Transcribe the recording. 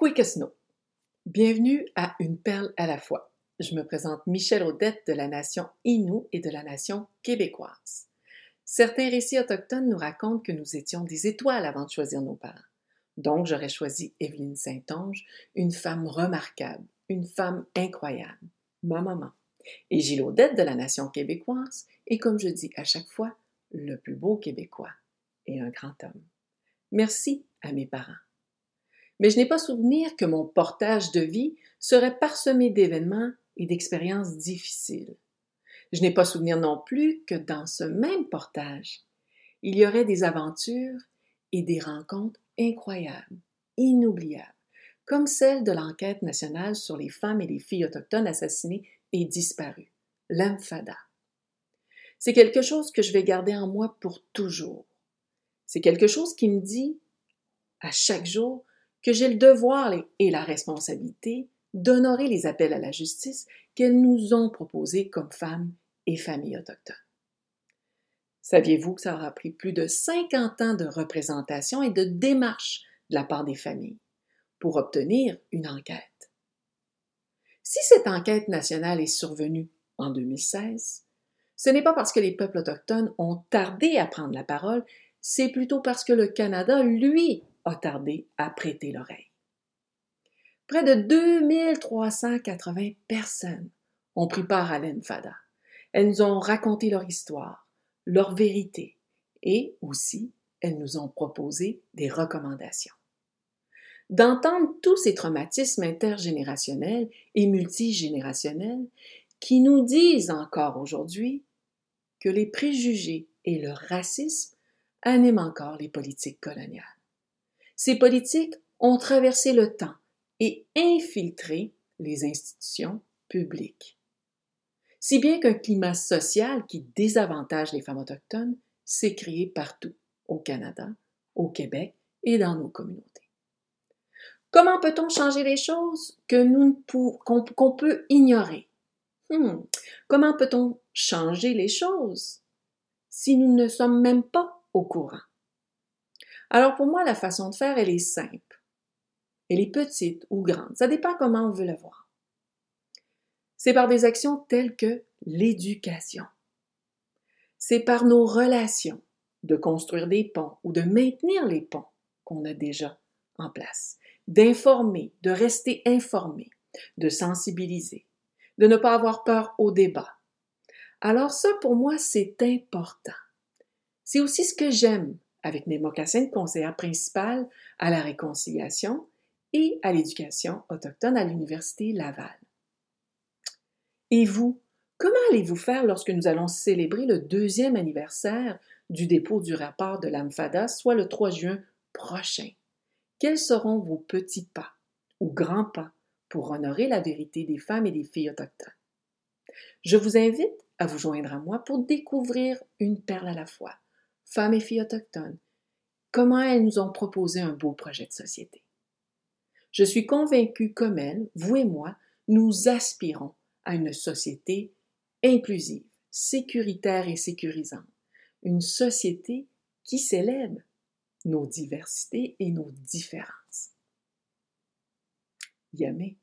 Quick. Bienvenue à Une perle à la fois. Je me présente Michel Audette de la nation Innu et de la nation québécoise. Certains récits autochtones nous racontent que nous étions des étoiles avant de choisir nos parents. Donc, j'aurais choisi Evelyne Saint-Onge, une femme remarquable, une femme incroyable, ma maman. Et Gilles Audette de la nation québécoise et comme je dis à chaque fois, le plus beau Québécois et un grand homme. Merci à mes parents mais je n'ai pas souvenir que mon portage de vie serait parsemé d'événements et d'expériences difficiles. Je n'ai pas souvenir non plus que dans ce même portage, il y aurait des aventures et des rencontres incroyables, inoubliables, comme celle de l'enquête nationale sur les femmes et les filles autochtones assassinées et disparues, l'Amfada. C'est quelque chose que je vais garder en moi pour toujours. C'est quelque chose qui me dit, à chaque jour, que j'ai le devoir et la responsabilité d'honorer les appels à la justice qu'elles nous ont proposés comme femmes et familles autochtones. Saviez-vous que ça aura pris plus de 50 ans de représentation et de démarche de la part des familles pour obtenir une enquête? Si cette enquête nationale est survenue en 2016, ce n'est pas parce que les peuples autochtones ont tardé à prendre la parole, c'est plutôt parce que le Canada, lui, a tardé à prêter l'oreille. Près de 2380 personnes ont pris part à l'Enfada. Elles nous ont raconté leur histoire, leur vérité et aussi elles nous ont proposé des recommandations. D'entendre tous ces traumatismes intergénérationnels et multigénérationnels qui nous disent encore aujourd'hui que les préjugés et le racisme animent encore les politiques coloniales. Ces politiques ont traversé le temps et infiltré les institutions publiques. Si bien qu'un climat social qui désavantage les femmes autochtones s'est créé partout, au Canada, au Québec et dans nos communautés. Comment peut-on changer les choses qu'on peut ignorer? Hmm. Comment peut-on changer les choses si nous ne sommes même pas au courant? Alors pour moi, la façon de faire, elle est simple. Elle est petite ou grande. Ça dépend comment on veut la voir. C'est par des actions telles que l'éducation. C'est par nos relations de construire des ponts ou de maintenir les ponts qu'on a déjà en place, d'informer, de rester informé, de sensibiliser, de ne pas avoir peur au débat. Alors ça, pour moi, c'est important. C'est aussi ce que j'aime avec mes mocassins de conseillère principale à la réconciliation et à l'éducation autochtone à l'Université Laval. Et vous, comment allez-vous faire lorsque nous allons célébrer le deuxième anniversaire du dépôt du rapport de l'AMFADA, soit le 3 juin prochain? Quels seront vos petits pas ou grands pas pour honorer la vérité des femmes et des filles autochtones? Je vous invite à vous joindre à moi pour découvrir une perle à la fois femmes et filles autochtones, comment elles nous ont proposé un beau projet de société. Je suis convaincue comme elles, vous et moi, nous aspirons à une société inclusive, sécuritaire et sécurisante, une société qui célèbre nos diversités et nos différences. Yamé.